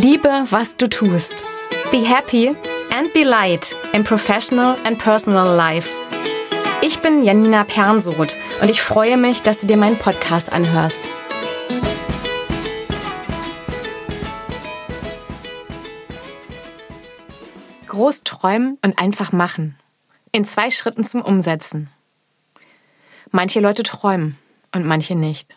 Liebe, was du tust. Be happy and be light in professional and personal life. Ich bin Janina Pernsoth und ich freue mich, dass du dir meinen Podcast anhörst. Groß träumen und einfach machen. In zwei Schritten zum Umsetzen. Manche Leute träumen und manche nicht.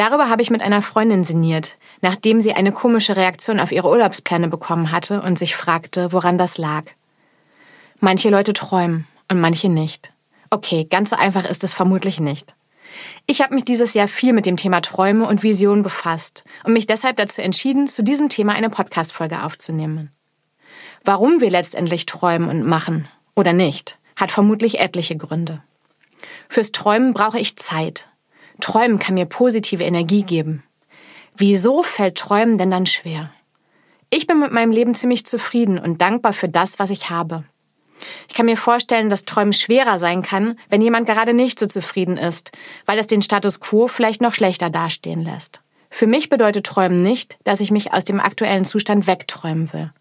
Darüber habe ich mit einer Freundin sinniert, nachdem sie eine komische Reaktion auf ihre Urlaubspläne bekommen hatte und sich fragte, woran das lag. Manche Leute träumen und manche nicht. Okay, ganz so einfach ist es vermutlich nicht. Ich habe mich dieses Jahr viel mit dem Thema Träume und Visionen befasst und mich deshalb dazu entschieden, zu diesem Thema eine Podcast-Folge aufzunehmen. Warum wir letztendlich träumen und machen oder nicht, hat vermutlich etliche Gründe. Fürs Träumen brauche ich Zeit. Träumen kann mir positive Energie geben. Wieso fällt Träumen denn dann schwer? Ich bin mit meinem Leben ziemlich zufrieden und dankbar für das, was ich habe. Ich kann mir vorstellen, dass Träumen schwerer sein kann, wenn jemand gerade nicht so zufrieden ist, weil es den Status quo vielleicht noch schlechter dastehen lässt. Für mich bedeutet Träumen nicht, dass ich mich aus dem aktuellen Zustand wegträumen will.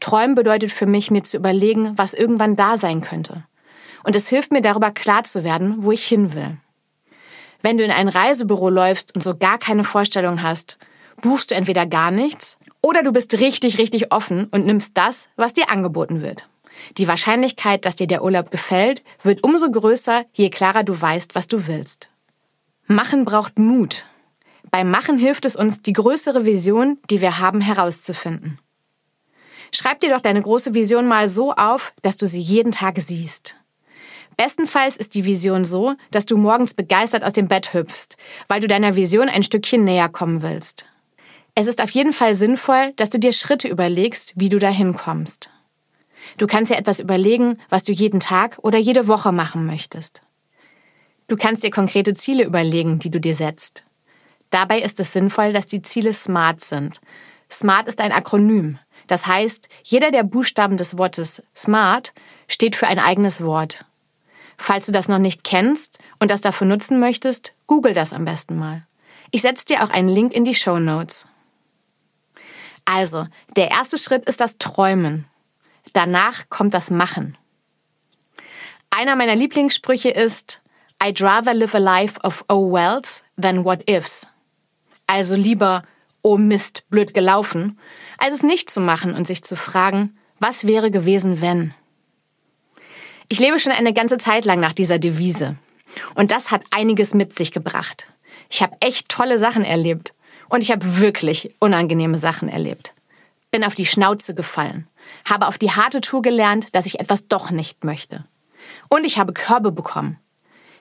Träumen bedeutet für mich, mir zu überlegen, was irgendwann da sein könnte. Und es hilft mir darüber klar zu werden, wo ich hin will. Wenn du in ein Reisebüro läufst und so gar keine Vorstellung hast, buchst du entweder gar nichts oder du bist richtig, richtig offen und nimmst das, was dir angeboten wird. Die Wahrscheinlichkeit, dass dir der Urlaub gefällt, wird umso größer, je klarer du weißt, was du willst. Machen braucht Mut. Beim Machen hilft es uns, die größere Vision, die wir haben, herauszufinden. Schreib dir doch deine große Vision mal so auf, dass du sie jeden Tag siehst. Bestenfalls ist die Vision so, dass du morgens begeistert aus dem Bett hüpfst, weil du deiner Vision ein Stückchen näher kommen willst. Es ist auf jeden Fall sinnvoll, dass du dir Schritte überlegst, wie du dahin kommst. Du kannst dir etwas überlegen, was du jeden Tag oder jede Woche machen möchtest. Du kannst dir konkrete Ziele überlegen, die du dir setzt. Dabei ist es sinnvoll, dass die Ziele SMART sind. SMART ist ein Akronym. Das heißt, jeder der Buchstaben des Wortes SMART steht für ein eigenes Wort. Falls du das noch nicht kennst und das dafür nutzen möchtest, google das am besten mal. Ich setze dir auch einen Link in die Show Notes. Also, der erste Schritt ist das Träumen. Danach kommt das Machen. Einer meiner Lieblingssprüche ist I'd rather live a life of oh wells than what ifs. Also lieber oh Mist, blöd gelaufen, als es nicht zu machen und sich zu fragen, was wäre gewesen, wenn. Ich lebe schon eine ganze Zeit lang nach dieser Devise. Und das hat einiges mit sich gebracht. Ich habe echt tolle Sachen erlebt. Und ich habe wirklich unangenehme Sachen erlebt. Bin auf die Schnauze gefallen. Habe auf die harte Tour gelernt, dass ich etwas doch nicht möchte. Und ich habe Körbe bekommen.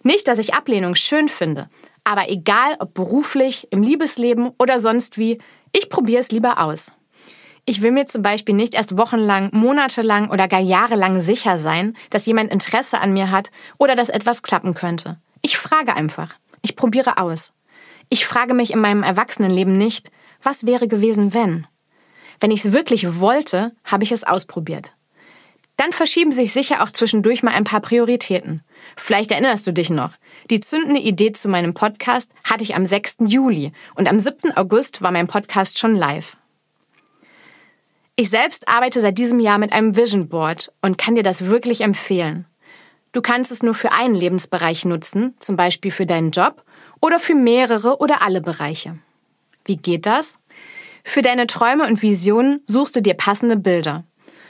Nicht, dass ich Ablehnung schön finde, aber egal ob beruflich, im Liebesleben oder sonst wie, ich probiere es lieber aus. Ich will mir zum Beispiel nicht erst wochenlang, monatelang oder gar jahrelang sicher sein, dass jemand Interesse an mir hat oder dass etwas klappen könnte. Ich frage einfach. Ich probiere aus. Ich frage mich in meinem Erwachsenenleben nicht, was wäre gewesen, wenn? Wenn ich es wirklich wollte, habe ich es ausprobiert. Dann verschieben sich sicher auch zwischendurch mal ein paar Prioritäten. Vielleicht erinnerst du dich noch. Die zündende Idee zu meinem Podcast hatte ich am 6. Juli und am 7. August war mein Podcast schon live. Ich selbst arbeite seit diesem Jahr mit einem Vision Board und kann dir das wirklich empfehlen. Du kannst es nur für einen Lebensbereich nutzen, zum Beispiel für deinen Job, oder für mehrere oder alle Bereiche. Wie geht das? Für deine Träume und Visionen suchst du dir passende Bilder.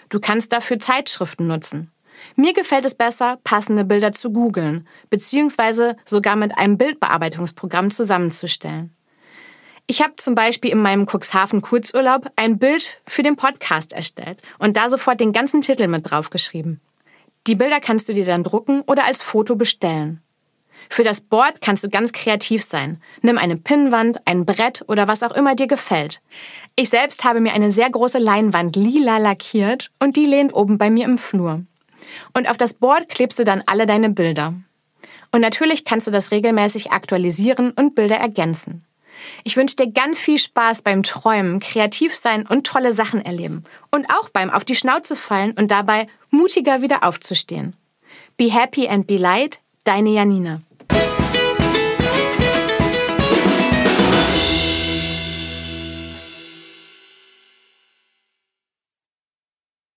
Du kannst dafür Zeitschriften nutzen. Mir gefällt es besser, passende Bilder zu googeln, beziehungsweise sogar mit einem Bildbearbeitungsprogramm zusammenzustellen. Ich habe zum Beispiel in meinem Cuxhaven Kurzurlaub ein Bild für den Podcast erstellt und da sofort den ganzen Titel mit draufgeschrieben. Die Bilder kannst du dir dann drucken oder als Foto bestellen. Für das Board kannst du ganz kreativ sein. Nimm eine Pinnwand, ein Brett oder was auch immer dir gefällt. Ich selbst habe mir eine sehr große Leinwand lila lackiert und die lehnt oben bei mir im Flur. Und auf das Board klebst du dann alle deine Bilder. Und natürlich kannst du das regelmäßig aktualisieren und Bilder ergänzen. Ich wünsche dir ganz viel Spaß beim Träumen, kreativ sein und tolle Sachen erleben. Und auch beim auf die Schnauze fallen und dabei mutiger wieder aufzustehen. Be happy and be light, deine Janina.